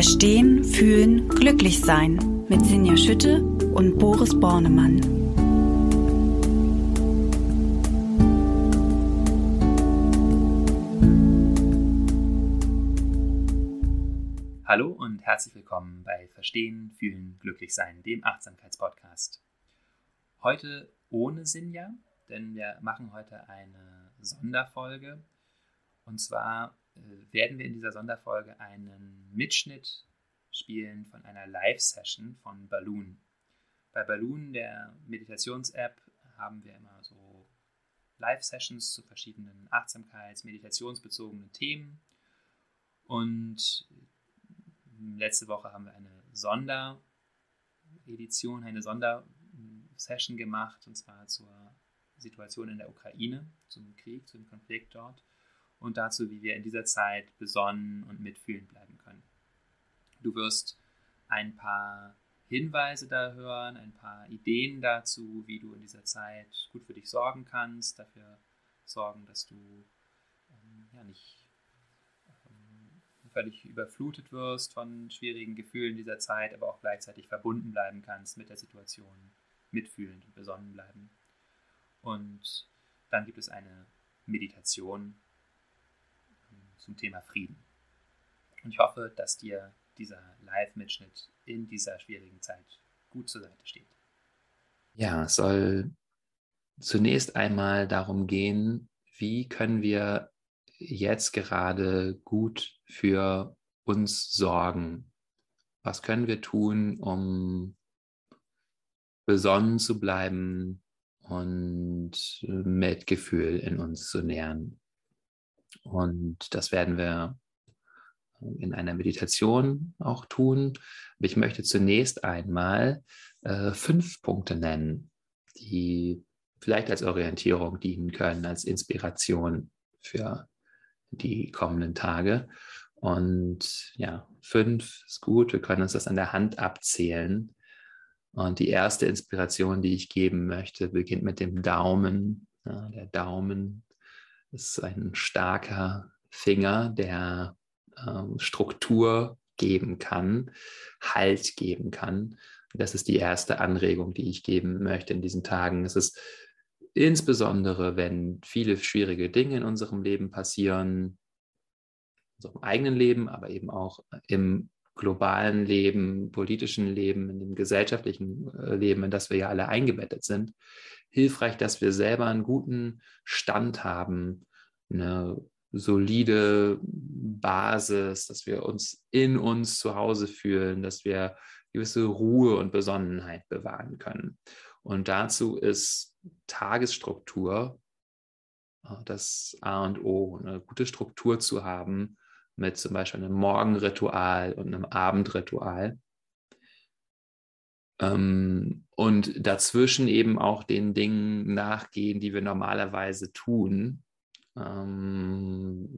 Verstehen, Fühlen, Glücklich-Sein mit Sinja Schütte und Boris Bornemann. Hallo und herzlich willkommen bei Verstehen, Fühlen, Glücklich-Sein, dem Achtsamkeitspodcast. Heute ohne Sinja, denn wir machen heute eine Sonderfolge. Und zwar äh, werden wir in dieser Sonderfolge einen Mitschnitt spielen von einer Live-Session von Balloon. Bei Balloon, der Meditations-App, haben wir immer so Live-Sessions zu verschiedenen Achtsamkeits-, meditationsbezogenen Themen. Und letzte Woche haben wir eine Sonderedition, eine Sondersession gemacht, und zwar zur Situation in der Ukraine, zum Krieg, zum Konflikt dort und dazu, wie wir in dieser Zeit besonnen und mitfühlend bleiben können. Du wirst ein paar Hinweise da hören, ein paar Ideen dazu, wie du in dieser Zeit gut für dich sorgen kannst, dafür sorgen, dass du ähm, ja, nicht ähm, völlig überflutet wirst von schwierigen Gefühlen dieser Zeit, aber auch gleichzeitig verbunden bleiben kannst mit der Situation, mitfühlend und besonnen bleiben. Und dann gibt es eine Meditation, zum Thema Frieden. Und ich hoffe, dass dir dieser Live-Mitschnitt in dieser schwierigen Zeit gut zur Seite steht. Ja, es soll zunächst einmal darum gehen, wie können wir jetzt gerade gut für uns sorgen? Was können wir tun, um besonnen zu bleiben und Mitgefühl in uns zu nähren? Und das werden wir in einer Meditation auch tun. Ich möchte zunächst einmal äh, fünf Punkte nennen, die vielleicht als Orientierung dienen können, als Inspiration für die kommenden Tage. Und ja, fünf ist gut, wir können uns das an der Hand abzählen. Und die erste Inspiration, die ich geben möchte, beginnt mit dem Daumen. Ja, der Daumen ist ein starker Finger, der ähm, Struktur geben kann, Halt geben kann. Das ist die erste Anregung, die ich geben möchte in diesen Tagen. Es ist insbesondere, wenn viele schwierige Dinge in unserem Leben passieren, in unserem eigenen Leben, aber eben auch im globalen Leben, politischen Leben, in dem gesellschaftlichen äh, Leben, in das wir ja alle eingebettet sind, hilfreich, dass wir selber einen guten Stand haben, eine solide Basis, dass wir uns in uns zu Hause fühlen, dass wir gewisse Ruhe und Besonnenheit bewahren können. Und dazu ist Tagesstruktur äh, das A und O, eine gute Struktur zu haben mit zum Beispiel einem Morgenritual und einem Abendritual. Ähm, und dazwischen eben auch den Dingen nachgehen, die wir normalerweise tun. Ähm,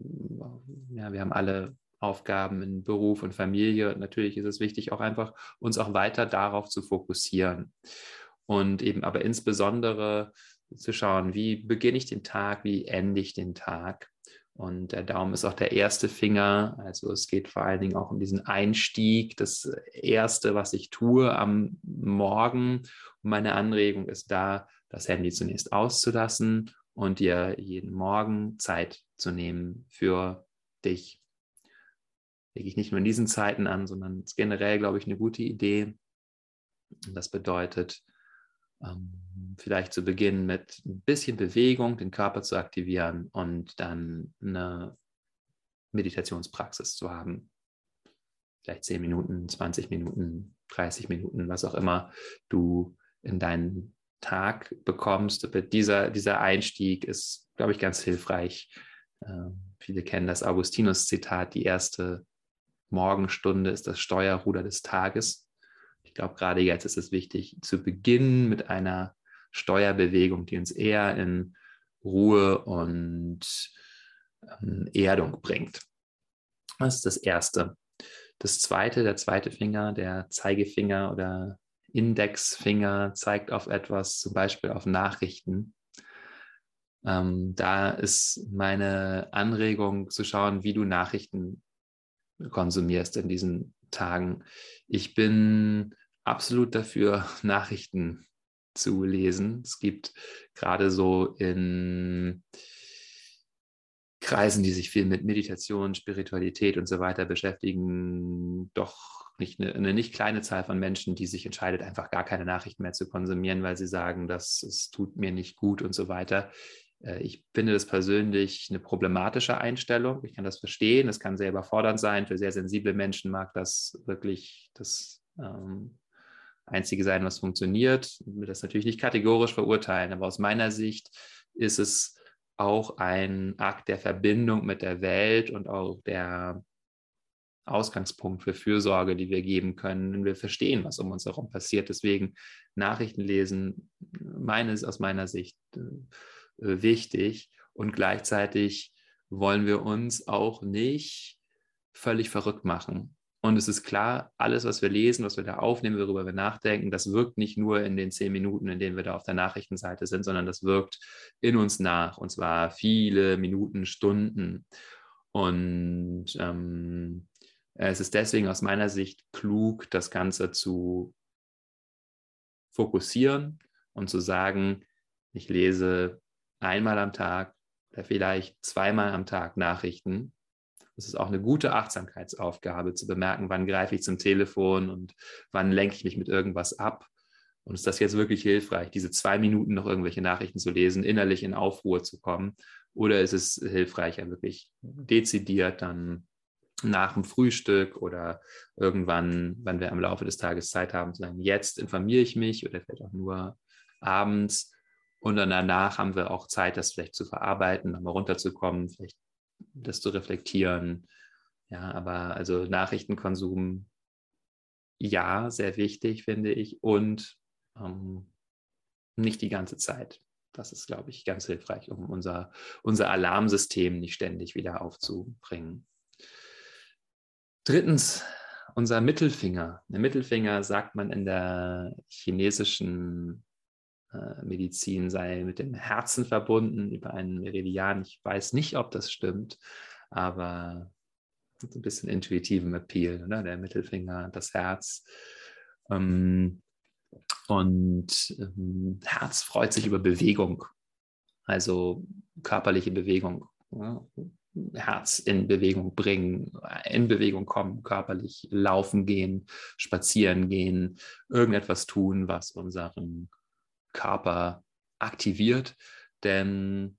ja, wir haben alle Aufgaben in Beruf und Familie. Natürlich ist es wichtig, auch einfach uns auch weiter darauf zu fokussieren. Und eben aber insbesondere zu schauen, wie beginne ich den Tag, wie ende ich den Tag. Und der Daumen ist auch der erste Finger. Also es geht vor allen Dingen auch um diesen Einstieg. Das Erste, was ich tue am Morgen. Und meine Anregung ist da, das Handy zunächst auszulassen und dir jeden Morgen Zeit zu nehmen für dich. Lege ich nicht nur in diesen Zeiten an, sondern ist generell, glaube ich, eine gute Idee. Und das bedeutet, vielleicht zu beginnen mit ein bisschen Bewegung, den Körper zu aktivieren und dann eine Meditationspraxis zu haben. Vielleicht 10 Minuten, 20 Minuten, 30 Minuten, was auch immer du in deinen Tag bekommst. Dieser, dieser Einstieg ist, glaube ich, ganz hilfreich. Äh, viele kennen das Augustinus-Zitat, die erste Morgenstunde ist das Steuerruder des Tages. Ich glaube, gerade jetzt ist es wichtig, zu beginnen mit einer Steuerbewegung, die uns eher in Ruhe und ähm, Erdung bringt. Das ist das Erste. Das Zweite, der zweite Finger, der Zeigefinger oder Indexfinger zeigt auf etwas, zum Beispiel auf Nachrichten. Ähm, da ist meine Anregung zu schauen, wie du Nachrichten konsumierst in diesen Tagen. Ich bin absolut dafür, Nachrichten zu lesen. Es gibt gerade so in Kreisen, die sich viel mit Meditation, Spiritualität und so weiter beschäftigen, doch nicht eine, eine, nicht kleine Zahl von Menschen, die sich entscheidet, einfach gar keine Nachrichten mehr zu konsumieren, weil sie sagen, dass es tut mir nicht gut und so weiter. Äh, ich finde das persönlich eine problematische Einstellung. Ich kann das verstehen. Es kann sehr überfordernd sein. Für sehr sensible Menschen mag das wirklich das ähm, Einzige sein, was funktioniert. Ich will das natürlich nicht kategorisch verurteilen, aber aus meiner Sicht ist es auch ein Akt der Verbindung mit der Welt und auch der Ausgangspunkt für Fürsorge, die wir geben können, wenn wir verstehen, was um uns herum passiert. Deswegen Nachrichten lesen, meines aus meiner Sicht äh, wichtig und gleichzeitig wollen wir uns auch nicht völlig verrückt machen. Und es ist klar, alles, was wir lesen, was wir da aufnehmen, worüber wir nachdenken, das wirkt nicht nur in den zehn Minuten, in denen wir da auf der Nachrichtenseite sind, sondern das wirkt in uns nach, und zwar viele Minuten, Stunden. Und ähm, es ist deswegen aus meiner Sicht klug, das Ganze zu fokussieren und zu sagen, ich lese einmal am Tag oder vielleicht zweimal am Tag Nachrichten es ist auch eine gute Achtsamkeitsaufgabe, zu bemerken, wann greife ich zum Telefon und wann lenke ich mich mit irgendwas ab. Und ist das jetzt wirklich hilfreich, diese zwei Minuten noch irgendwelche Nachrichten zu lesen, innerlich in Aufruhr zu kommen? Oder ist es hilfreicher, wirklich dezidiert dann nach dem Frühstück oder irgendwann, wann wir am Laufe des Tages Zeit haben, zu sagen, jetzt informiere ich mich oder vielleicht auch nur abends. Und dann danach haben wir auch Zeit, das vielleicht zu verarbeiten, nochmal runterzukommen, vielleicht das zu reflektieren. Ja, aber also Nachrichtenkonsum, ja, sehr wichtig, finde ich, und ähm, nicht die ganze Zeit. Das ist, glaube ich, ganz hilfreich, um unser, unser Alarmsystem nicht ständig wieder aufzubringen. Drittens, unser Mittelfinger. Der Mittelfinger sagt man in der chinesischen Medizin sei mit dem Herzen verbunden über einen Meridian. Ich weiß nicht, ob das stimmt, aber ein bisschen intuitiven Appeal, oder? Der Mittelfinger, das Herz. Ähm, und ähm, Herz freut sich über Bewegung, also körperliche Bewegung. Ja? Herz in Bewegung bringen, in Bewegung kommen, körperlich laufen gehen, spazieren gehen, irgendetwas tun, was unseren Körper aktiviert, denn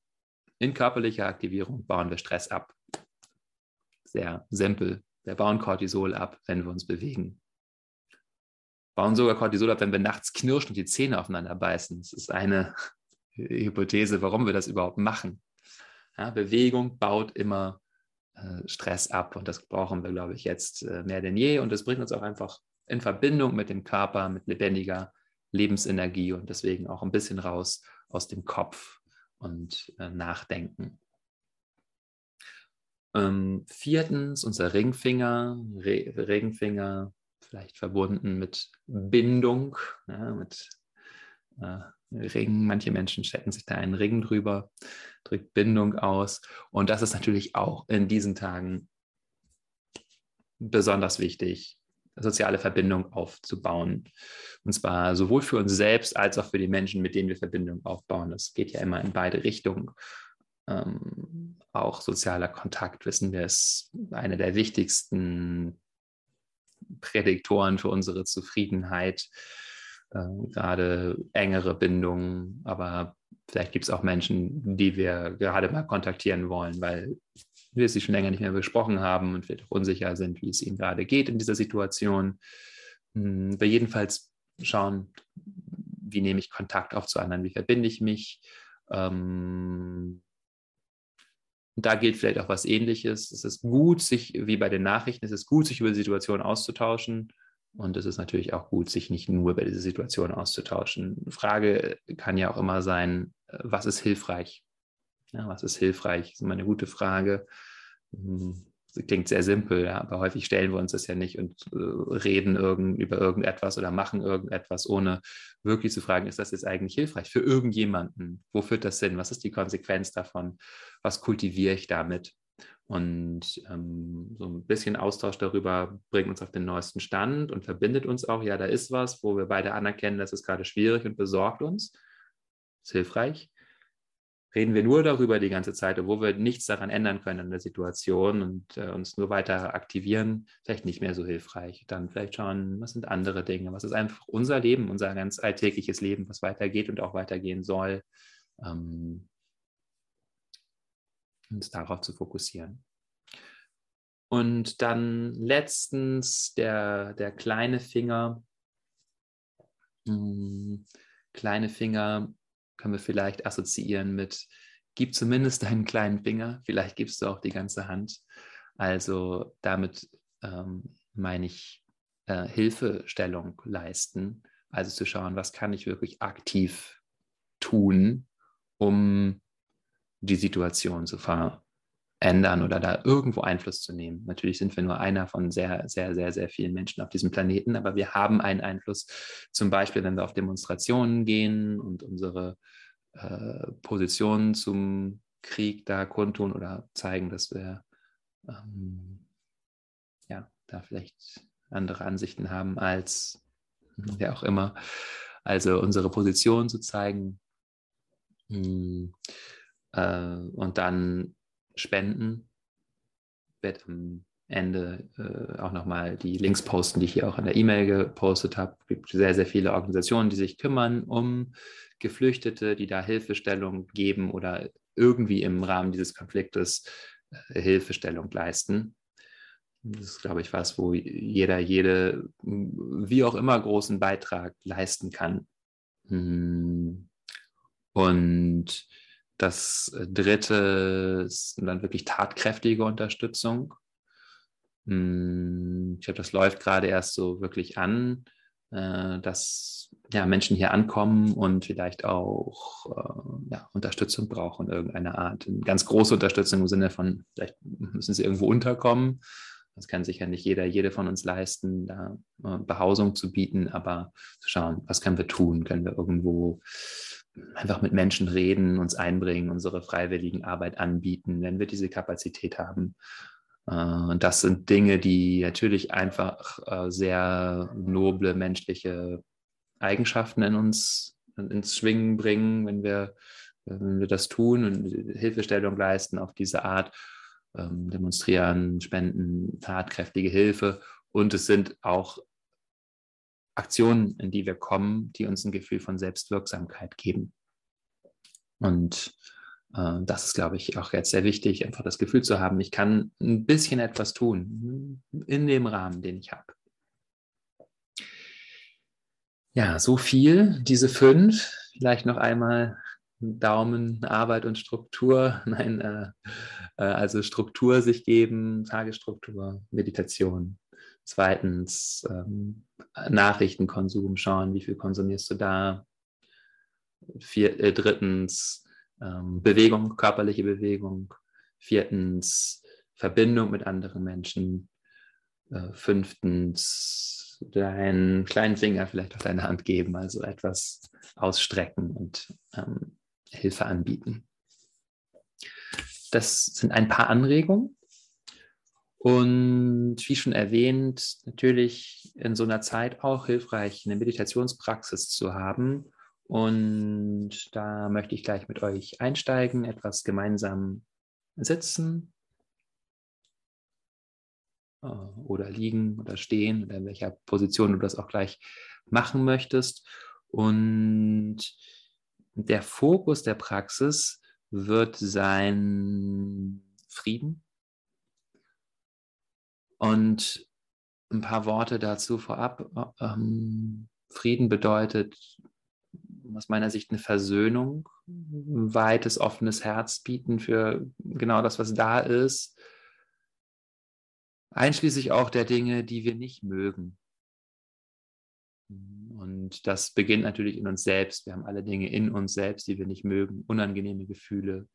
in körperlicher Aktivierung bauen wir Stress ab. Sehr simpel. Wir bauen Cortisol ab, wenn wir uns bewegen. Bauen sogar Cortisol ab, wenn wir nachts knirschen und die Zähne aufeinander beißen. Das ist eine Hypothese, warum wir das überhaupt machen. Ja, Bewegung baut immer äh, Stress ab und das brauchen wir, glaube ich, jetzt äh, mehr denn je. Und das bringt uns auch einfach in Verbindung mit dem Körper, mit lebendiger Lebensenergie und deswegen auch ein bisschen raus aus dem Kopf und äh, Nachdenken. Ähm, viertens, unser Ringfinger, Re Ringfinger, vielleicht verbunden mit Bindung, ja, mit äh, Ring. Manche Menschen stecken sich da einen Ring drüber, drückt Bindung aus. Und das ist natürlich auch in diesen Tagen besonders wichtig, soziale Verbindung aufzubauen. Und zwar sowohl für uns selbst als auch für die Menschen, mit denen wir Verbindung aufbauen. Das geht ja immer in beide Richtungen. Ähm, auch sozialer Kontakt, wissen wir, ist eine der wichtigsten Prädiktoren für unsere Zufriedenheit. Äh, gerade engere Bindungen, aber vielleicht gibt es auch Menschen, die wir gerade mal kontaktieren wollen, weil wir sie schon länger nicht mehr besprochen haben und wir doch unsicher sind, wie es ihnen gerade geht in dieser Situation. Hm, wir jedenfalls schauen, wie nehme ich Kontakt auf zu anderen, wie verbinde ich mich. Ähm, da gilt vielleicht auch was Ähnliches. Es ist gut, sich, wie bei den Nachrichten, es ist gut, sich über die Situation auszutauschen. Und es ist natürlich auch gut, sich nicht nur über diese Situation auszutauschen. Frage kann ja auch immer sein, was ist hilfreich? Ja, was ist hilfreich? Das ist immer eine gute Frage. Hm, das klingt sehr simpel, ja, aber häufig stellen wir uns das ja nicht und äh, reden irgend, über irgendetwas oder machen irgendetwas, ohne wirklich zu fragen, ist das jetzt eigentlich hilfreich für irgendjemanden? Wo führt das hin? Was ist die Konsequenz davon? Was kultiviere ich damit? Und ähm, so ein bisschen Austausch darüber bringt uns auf den neuesten Stand und verbindet uns auch. Ja, da ist was, wo wir beide anerkennen, das ist gerade schwierig und besorgt uns. Ist hilfreich. Reden wir nur darüber die ganze Zeit, obwohl wir nichts daran ändern können in der Situation und äh, uns nur weiter aktivieren, vielleicht nicht mehr so hilfreich. Dann vielleicht schauen, was sind andere Dinge, was ist einfach unser Leben, unser ganz alltägliches Leben, was weitergeht und auch weitergehen soll. Ähm, uns darauf zu fokussieren. Und dann letztens der, der kleine Finger. Hm, kleine Finger können wir vielleicht assoziieren mit, gib zumindest deinen kleinen Finger, vielleicht gibst du auch die ganze Hand. Also damit ähm, meine ich äh, Hilfestellung leisten, also zu schauen, was kann ich wirklich aktiv tun, um die Situation zu verändern oder da irgendwo Einfluss zu nehmen. Natürlich sind wir nur einer von sehr, sehr, sehr, sehr vielen Menschen auf diesem Planeten, aber wir haben einen Einfluss, zum Beispiel, wenn wir auf Demonstrationen gehen und unsere äh, Position zum Krieg da kundtun oder zeigen, dass wir ähm, ja, da vielleicht andere Ansichten haben als wer auch immer. Also unsere Position zu zeigen, hm, äh, und dann spenden. Ich werde am Ende äh, auch nochmal die Links posten, die ich hier auch in der E-Mail gepostet habe. Es gibt sehr, sehr viele Organisationen, die sich kümmern um Geflüchtete, die da Hilfestellung geben oder irgendwie im Rahmen dieses Konfliktes äh, Hilfestellung leisten. Das ist, glaube ich, was, wo jeder, jede, wie auch immer, großen Beitrag leisten kann. Hm. Und das dritte ist dann wirklich tatkräftige Unterstützung. Hm, ich glaube, das läuft gerade erst so wirklich an, äh, dass ja, Menschen hier ankommen und vielleicht auch äh, ja, Unterstützung brauchen, irgendeiner Art. Ganz große Unterstützung im Sinne von, vielleicht müssen sie irgendwo unterkommen. Das kann sicher nicht jeder, jede von uns leisten, da äh, Behausung zu bieten, aber zu schauen, was können wir tun? Können wir irgendwo einfach mit Menschen reden, uns einbringen, unsere freiwilligen Arbeit anbieten, wenn wir diese Kapazität haben. Äh, und das sind Dinge, die natürlich einfach äh, sehr noble menschliche Eigenschaften in uns ins Schwingen bringen, wenn wir, wenn wir das tun und Hilfestellung leisten auf diese Art, ähm, demonstrieren, spenden, tatkräftige Hilfe. Und es sind auch Aktionen, in die wir kommen, die uns ein Gefühl von Selbstwirksamkeit geben. Und äh, das ist, glaube ich, auch jetzt sehr wichtig, einfach das Gefühl zu haben, ich kann ein bisschen etwas tun in dem Rahmen, den ich habe. Ja, so viel, diese fünf. Vielleicht noch einmal Daumen, Arbeit und Struktur. Nein, äh, äh, also Struktur sich geben, Tagesstruktur, Meditation, Zweitens ähm, Nachrichtenkonsum schauen, wie viel konsumierst du da. Vier, äh, drittens ähm, Bewegung, körperliche Bewegung. Viertens Verbindung mit anderen Menschen. Äh, fünftens deinen kleinen Finger vielleicht auf deine Hand geben, also etwas ausstrecken und ähm, Hilfe anbieten. Das sind ein paar Anregungen. Und wie schon erwähnt, natürlich in so einer Zeit auch hilfreich, eine Meditationspraxis zu haben. Und da möchte ich gleich mit euch einsteigen, etwas gemeinsam sitzen äh, oder liegen oder stehen oder in welcher Position du das auch gleich machen möchtest. Und der Fokus der Praxis wird sein Frieden, und ein paar Worte dazu vorab. Ähm, Frieden bedeutet aus meiner Sicht eine Versöhnung, ein weites, offenes Herz bieten für genau das, was da ist, einschließlich auch der Dinge, die wir nicht mögen. Und das beginnt natürlich in uns selbst. Wir haben alle Dinge in uns selbst, die wir nicht mögen, unangenehme Gefühle,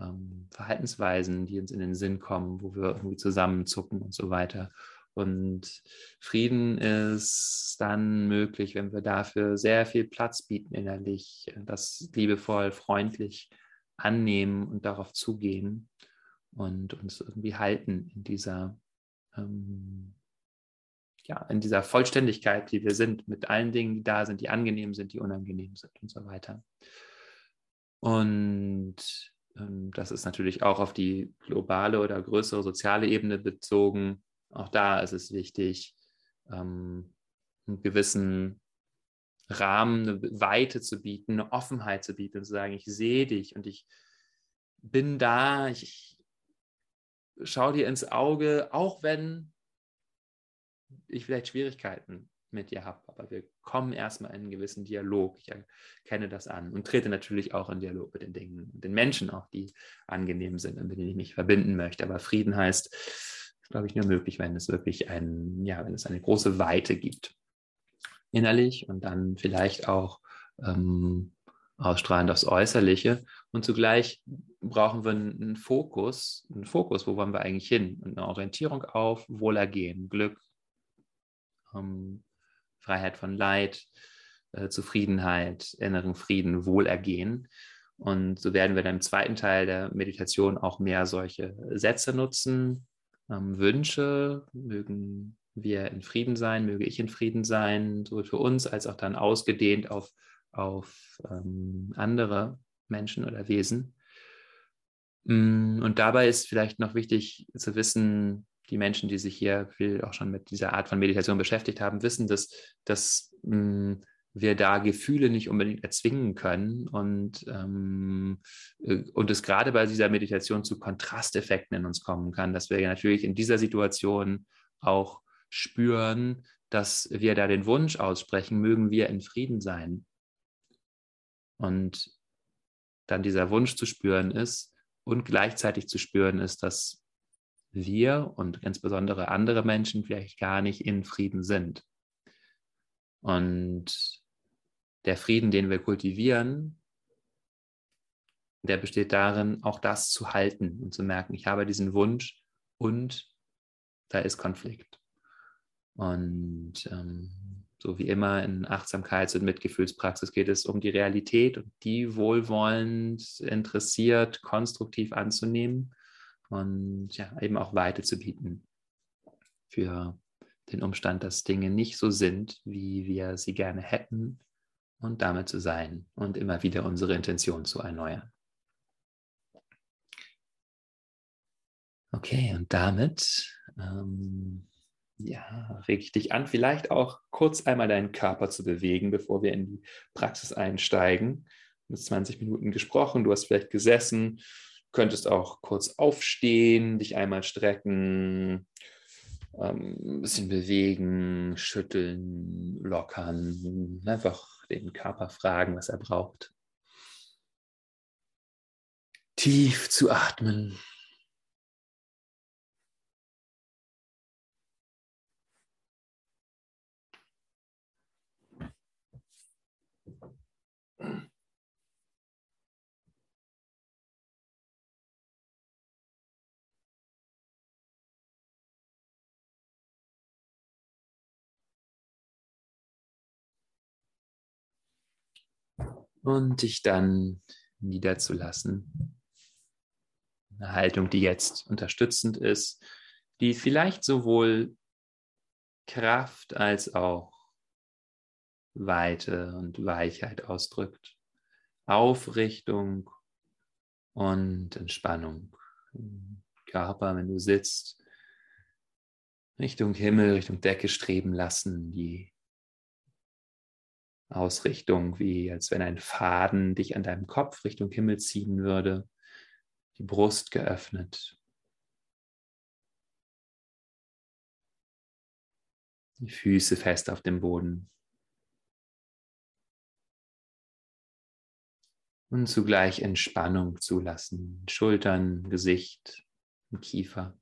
ähm, Verhaltensweisen, die uns in den Sinn kommen, wo wir irgendwie zusammenzucken und so weiter. Und Frieden ist dann möglich, wenn wir dafür sehr viel Platz bieten innerlich, das liebevoll, freundlich annehmen und darauf zugehen und uns irgendwie halten in dieser, ähm, ja, in dieser Vollständigkeit, die wir sind, mit allen Dingen, die da sind, die angenehm sind, die unangenehm sind und so weiter. Und das ist natürlich auch auf die globale oder größere soziale Ebene bezogen. Auch da ist es wichtig, ähm, einen gewissen Rahmen, eine Weite zu bieten, eine Offenheit zu bieten und zu sagen, ich sehe dich und ich bin da, ich schaue dir ins Auge, auch wenn ich vielleicht Schwierigkeiten mit dir habe. Aber wir kommen erstmal in einen gewissen Dialog. Ich erkenne das an und trete natürlich auch in Dialog mit den Dingen den Menschen auch, die angenehm sind und mit denen ich mich verbinden möchte. Aber Frieden heißt, glaube ich, nur möglich, wenn es wirklich ein, ja, wenn es eine große Weite gibt innerlich und dann vielleicht auch ähm, ausstrahlend aufs Äußerliche. Und zugleich brauchen wir einen Fokus, einen Fokus, wo wollen wir eigentlich hin? Und eine Orientierung auf Wohlergehen, Glück, ähm, Freiheit von Leid, äh, Zufriedenheit, inneren Frieden, Wohlergehen. Und so werden wir dann im zweiten Teil der Meditation auch mehr solche Sätze nutzen, ähm, Wünsche, mögen wir in Frieden sein, möge ich in Frieden sein, sowohl für uns als auch dann ausgedehnt auf, auf ähm, andere Menschen oder Wesen. Mm, und dabei ist vielleicht noch wichtig zu wissen, die Menschen, die sich hier auch schon mit dieser Art von Meditation beschäftigt haben, wissen, dass, dass mh, mm, wir da Gefühle nicht unbedingt erzwingen können und, ähm, äh, und es gerade bei dieser Meditation zu Kontrasteffekten in uns kommen kann, dass wir natürlich in dieser Situation auch spüren, dass wir da den Wunsch aussprechen, mögen wir in Frieden sein. Und dann dieser Wunsch zu spüren ist und gleichzeitig zu spüren ist, dass wir und insbesondere andere Menschen vielleicht gar nicht in Frieden sind. Und der Frieden, den wir kultivieren, der besteht darin, auch das zu halten und zu merken, ich habe diesen Wunsch und da ist Konflikt. Und ähm, so wie immer in Achtsamkeits- und Mitgefühlspraxis geht es um die Realität und die wohlwollend, interessiert, konstruktiv anzunehmen und ja, eben auch Weite zu bieten für den Umstand, dass Dinge nicht so sind, wie wir sie gerne hätten und damit zu sein und immer wieder unsere Intention zu erneuern. Okay, und damit ähm, ja, reg ich dich an, vielleicht auch kurz einmal deinen Körper zu bewegen, bevor wir in die Praxis einsteigen. Du hast 20 Minuten gesprochen, du hast vielleicht gesessen, könntest auch kurz aufstehen, dich einmal strecken, ähm, ein bisschen bewegen, schütteln, lockern, einfach den Körper fragen, was er braucht. Tief zu atmen. Und dich dann niederzulassen. Eine Haltung, die jetzt unterstützend ist, die vielleicht sowohl Kraft als auch Weite und Weichheit ausdrückt. Aufrichtung und Entspannung. Körper, wenn du sitzt, Richtung Himmel, Richtung Decke streben lassen, die Ausrichtung, wie als wenn ein Faden dich an deinem Kopf Richtung Himmel ziehen würde, die Brust geöffnet, die Füße fest auf dem Boden. Und zugleich Entspannung zulassen, Schultern, Gesicht und Kiefer.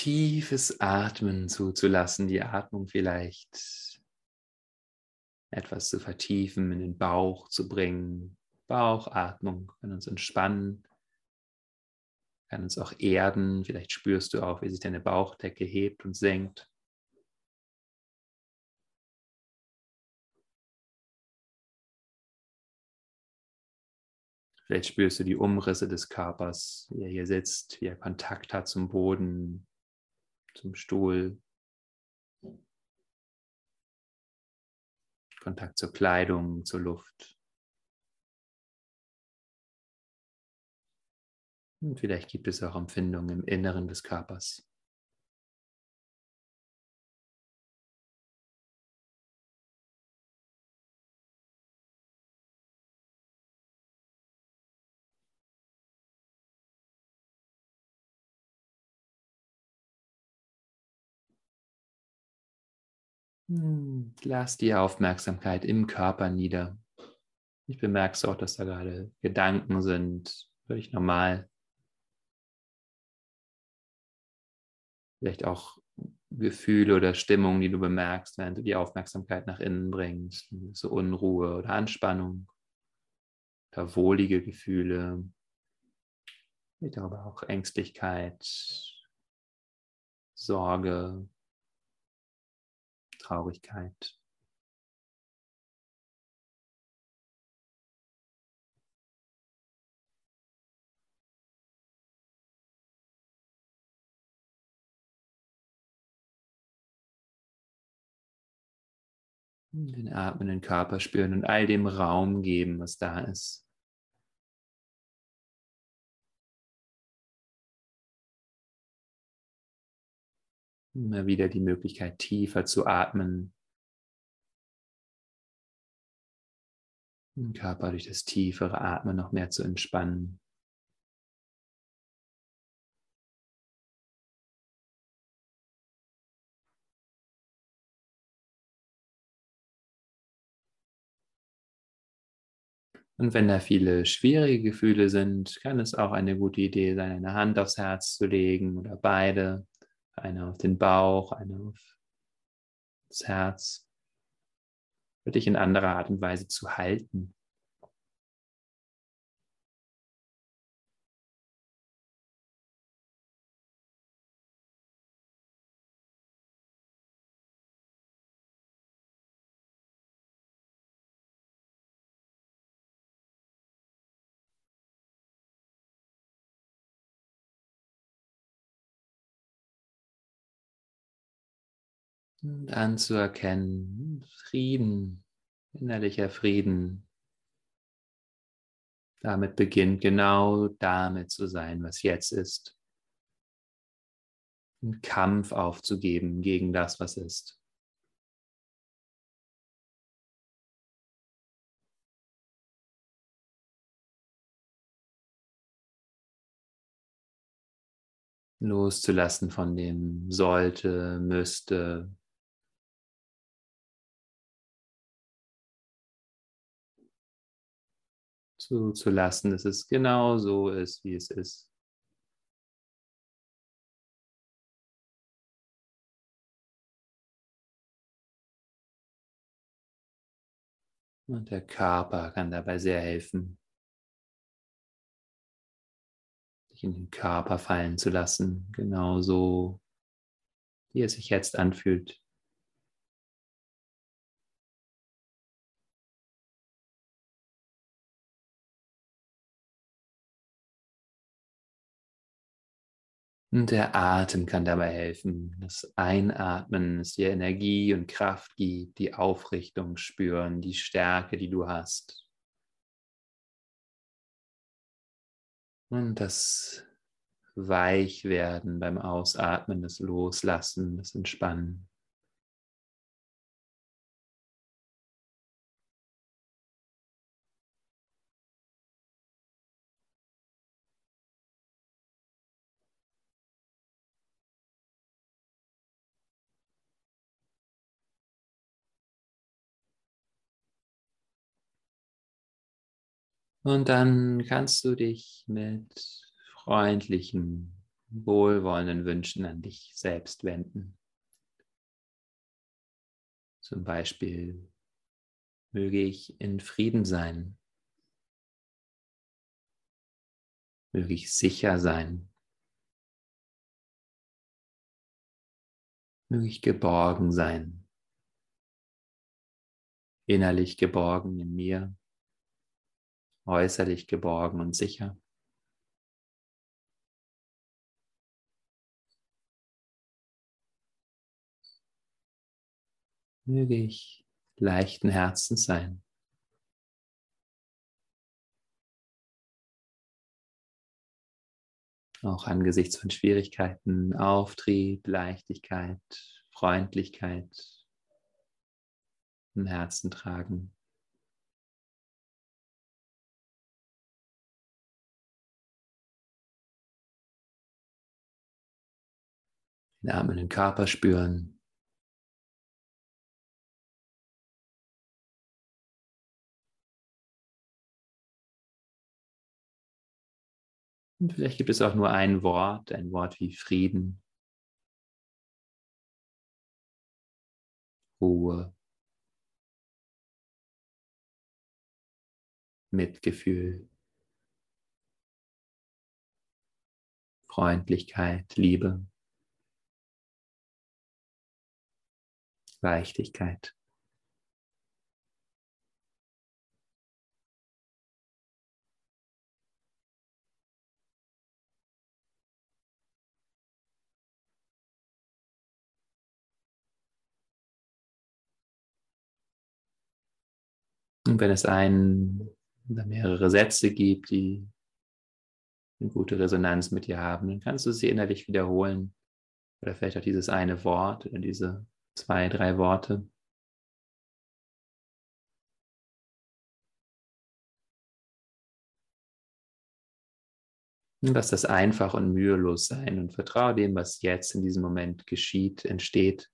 Tiefes Atmen zuzulassen, die Atmung vielleicht etwas zu vertiefen, in den Bauch zu bringen. Bauchatmung kann uns entspannen, kann uns auch erden. Vielleicht spürst du auch, wie sich deine Bauchdecke hebt und senkt. Vielleicht spürst du die Umrisse des Körpers, wie er hier sitzt, wie er Kontakt hat zum Boden, zum Stuhl. Kontakt zur Kleidung, zur Luft. Und vielleicht gibt es auch Empfindungen im Inneren des Körpers. Lass die Aufmerksamkeit im Körper nieder. Ich bemerke auch, dass da gerade Gedanken sind, völlig normal. Vielleicht auch Gefühle oder Stimmungen, die du bemerkst, während du die Aufmerksamkeit nach innen bringst. So Unruhe oder Anspannung oder wohlige Gefühle. Vielleicht aber auch Ängstlichkeit, Sorge, Traurigkeit. Den atmenden Körper spüren und all dem Raum geben, was da ist. Immer wieder die Möglichkeit, tiefer zu atmen. Den Körper durch das tiefere Atmen noch mehr zu entspannen. Und wenn da viele schwierige Gefühle sind, kann es auch eine gute Idee sein, eine Hand aufs Herz zu legen oder beide eine auf den Bauch, eine auf das Herz, für dich in anderer Art und Weise zu halten. Und anzuerkennen, Frieden, innerlicher Frieden. Damit beginnt genau damit zu sein, was jetzt ist. Einen Kampf aufzugeben gegen das, was ist. loszulassen von dem sollte, müsste, zuzulassen, dass es genau so ist, wie es ist. Und der Körper kann dabei sehr helfen, sich in den Körper fallen zu lassen, genauso wie es sich jetzt anfühlt. Und der Atem kann dabei helfen. Das Einatmen, es dir Energie und Kraft gibt, die Aufrichtung spüren, die Stärke, die du hast. Und das Weichwerden beim Ausatmen, das Loslassen, das Entspannen. Und dann kannst du dich mit freundlichen, wohlwollenden Wünschen an dich selbst wenden. Zum Beispiel, möge ich in Frieden sein, möge ich sicher sein, möge ich geborgen sein, innerlich geborgen in mir äußerlich geborgen und sicher. Möge ich leichten Herzens sein. Auch angesichts von Schwierigkeiten, Auftrieb, Leichtigkeit, Freundlichkeit im Herzen tragen. Den atmenden Körper spüren. Und vielleicht gibt es auch nur ein Wort, ein Wort wie Frieden, Ruhe, Mitgefühl, Freundlichkeit, Liebe, Leichtigkeit. Und wenn es ein oder mehrere Sätze gibt, die eine gute Resonanz mit dir haben, dann kannst du sie innerlich wiederholen. Oder vielleicht auch dieses eine Wort oder diese zwei, drei Worte. Und lass das einfach und mühelos sein und vertraue dem, was jetzt in diesem Moment geschieht, entsteht.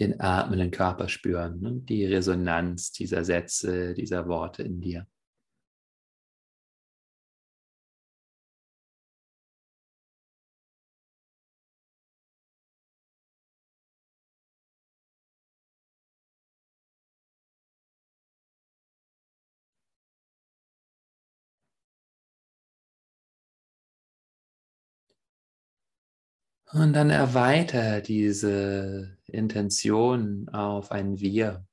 Den atmenden Körper spüren und die Resonanz dieser Sätze, dieser Worte in dir. Und dann erweiter diese Intention auf ein Wir.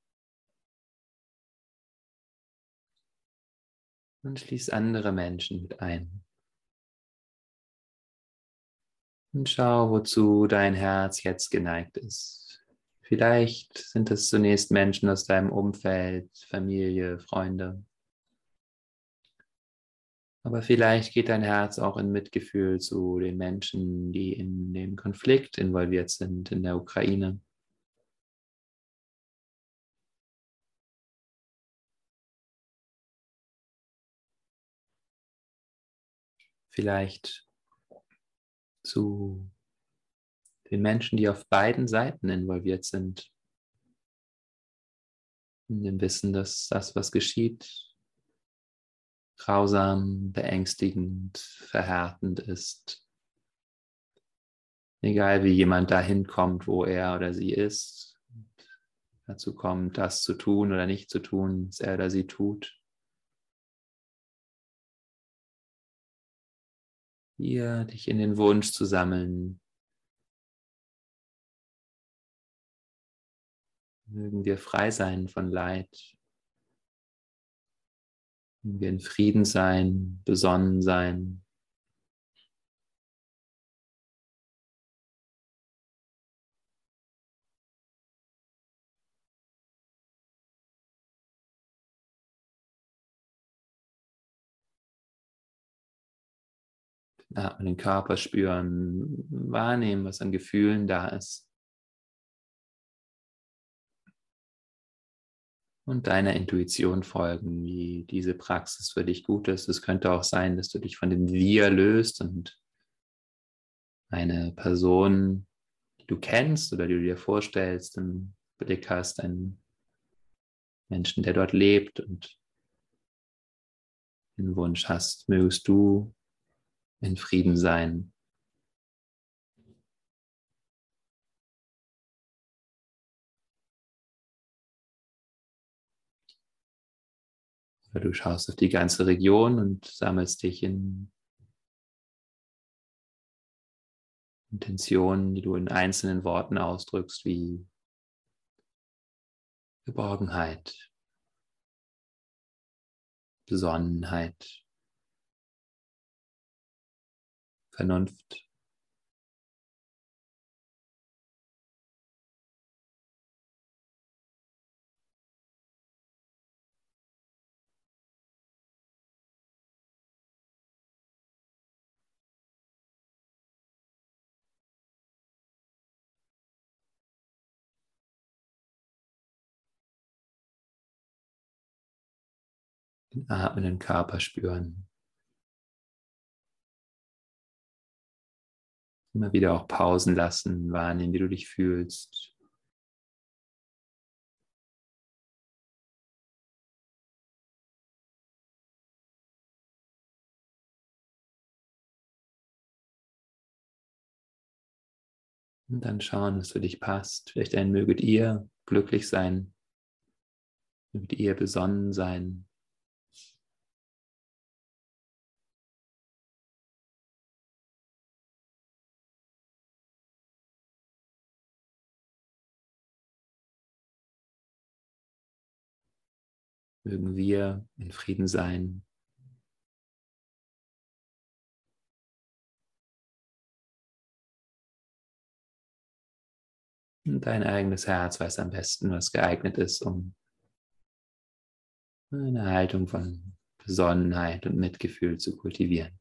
Und schließ andere Menschen mit ein. Und schau, wozu dein Herz jetzt geneigt ist. Vielleicht sind es zunächst Menschen aus deinem Umfeld, Familie, Freunde. Aber vielleicht geht dein Herz auch in Mitgefühl zu den Menschen, die in dem Konflikt involviert sind in der Ukraine. Vielleicht zu den Menschen, die auf beiden Seiten involviert sind. In dem Wissen, dass das, was geschieht, grausam, beängstigend, verhärtend ist. Egal wie jemand dahin kommt, wo er oder sie ist, dazu kommt, das zu tun oder nicht zu tun, was er oder sie tut. Hier dich in den Wunsch zu sammeln, mögen wir frei sein von Leid, wir in Frieden sein, besonnen sein. Atmen den Körper spüren, wahrnehmen, was an Gefühlen da ist. Und deiner Intuition folgen, wie diese Praxis für dich gut ist. Es könnte auch sein, dass du dich von dem Wir löst und eine Person, die du kennst oder die du dir vorstellst, im Blick hast, einen Menschen, der dort lebt und den Wunsch hast, mögest du in Frieden sein. Du schaust auf die ganze Region und sammelst dich in Intentionen, die du in einzelnen Worten ausdrückst, wie Geborgenheit, Besonnenheit, Vernunft. Den atmenden Körper spüren. Immer wieder auch Pausen lassen, wahrnehmen, wie du dich fühlst. Und dann schauen, was für dich passt. Vielleicht ein möget ihr glücklich sein, möget ihr besonnen sein. Mögen wir in Frieden sein. Und dein eigenes Herz weiß am besten, was geeignet ist, um eine Haltung von Besonnenheit und Mitgefühl zu kultivieren.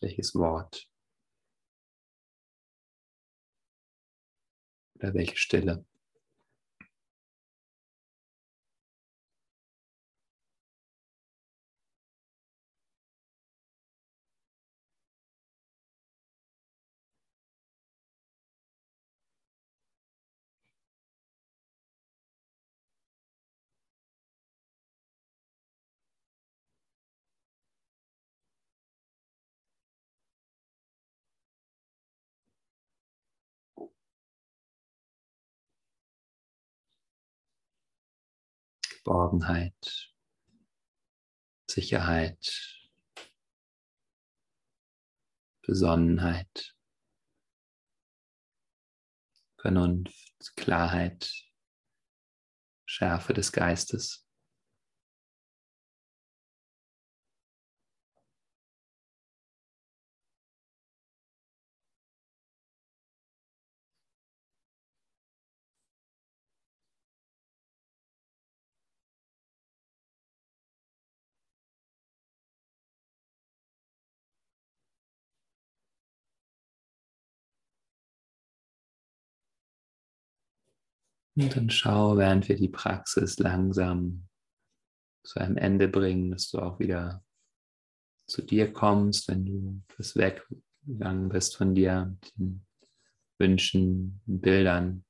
Welches Wort oder welche Stille. Geborgenheit, Sicherheit, Besonnenheit, Vernunft, Klarheit, Schärfe des Geistes. Und dann schau, während wir die Praxis langsam zu einem Ende bringen, dass du auch wieder zu dir kommst, wenn du etwas weggegangen bist von dir, den Wünschen, Bildern.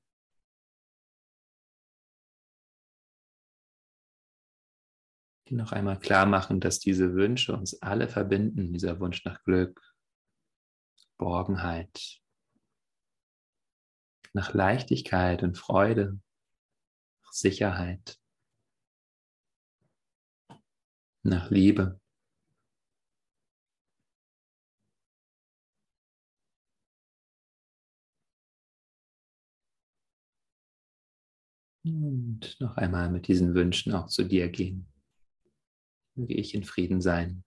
Die noch einmal klar machen, dass diese Wünsche uns alle verbinden, dieser Wunsch nach Glück, Borgenheit, nach Leichtigkeit und Freude, nach Sicherheit, nach Liebe. Und noch einmal mit diesen Wünschen auch zu dir gehen. Möge ich in Frieden sein.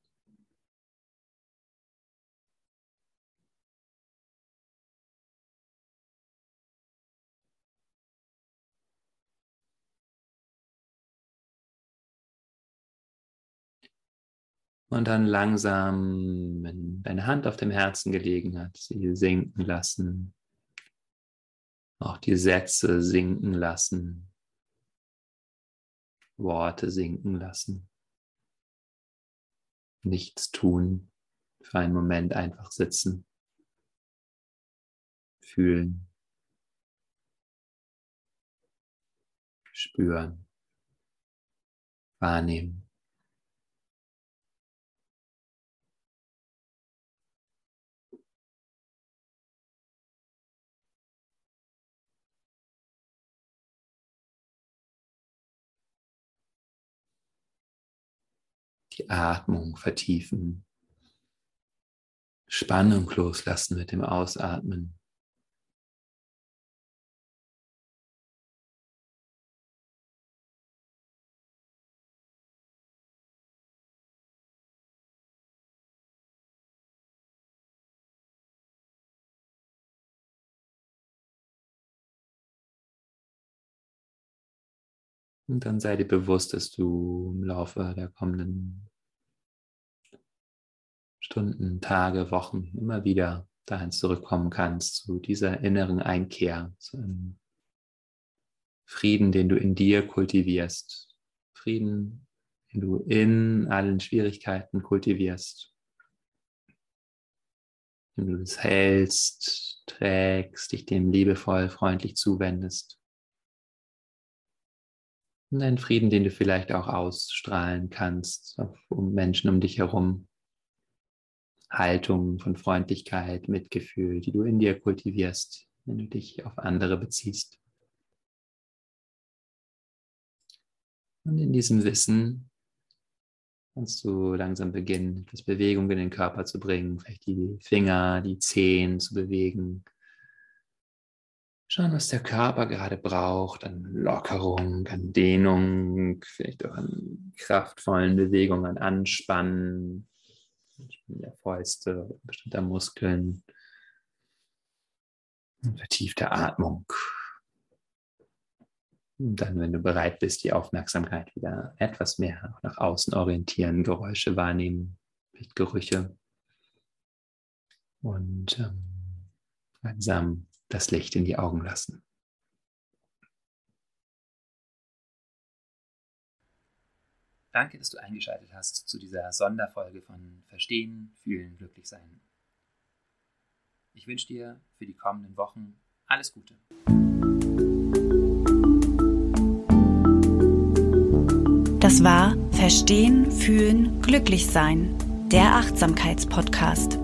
Und dann langsam, wenn deine Hand auf dem Herzen gelegen hat, sie sinken lassen. Auch die Sätze sinken lassen. Worte sinken lassen. Nichts tun. Für einen Moment einfach sitzen. Fühlen. Spüren. Wahrnehmen. Atmung vertiefen. Spannung loslassen mit dem Ausatmen. Und dann sei dir bewusst, dass du im Laufe der kommenden Stunden, Tage, Wochen immer wieder dahin zurückkommen kannst, zu dieser inneren Einkehr, zu einem Frieden, den du in dir kultivierst. Frieden, den du in allen Schwierigkeiten kultivierst. Wenn du das hältst, trägst, dich dem liebevoll, freundlich zuwendest. Und einen Frieden, den du vielleicht auch ausstrahlen kannst, um Menschen um dich herum. Haltung von Freundlichkeit, Mitgefühl, die du in dir kultivierst, wenn du dich auf andere beziehst. Und in diesem Wissen kannst du langsam beginnen, etwas Bewegung in den Körper zu bringen, vielleicht die Finger, die Zehen zu bewegen, Schauen, was der Körper gerade braucht, an Lockerung, an Dehnung, vielleicht auch an kraftvollen Bewegungen, an Anspannen der Fäuste, bestimmter Muskeln, vertiefte Atmung. Und dann, wenn du bereit bist, die Aufmerksamkeit wieder etwas mehr nach außen orientieren, Geräusche wahrnehmen, Gerüche und ähm, langsam das Licht in die Augen lassen. Danke, dass du eingeschaltet hast zu dieser Sonderfolge von Verstehen, Fühlen, Glücklichsein. Ich wünsche dir für die kommenden Wochen alles Gute. Das war Verstehen, Fühlen, Glücklichsein, der Achtsamkeitspodcast.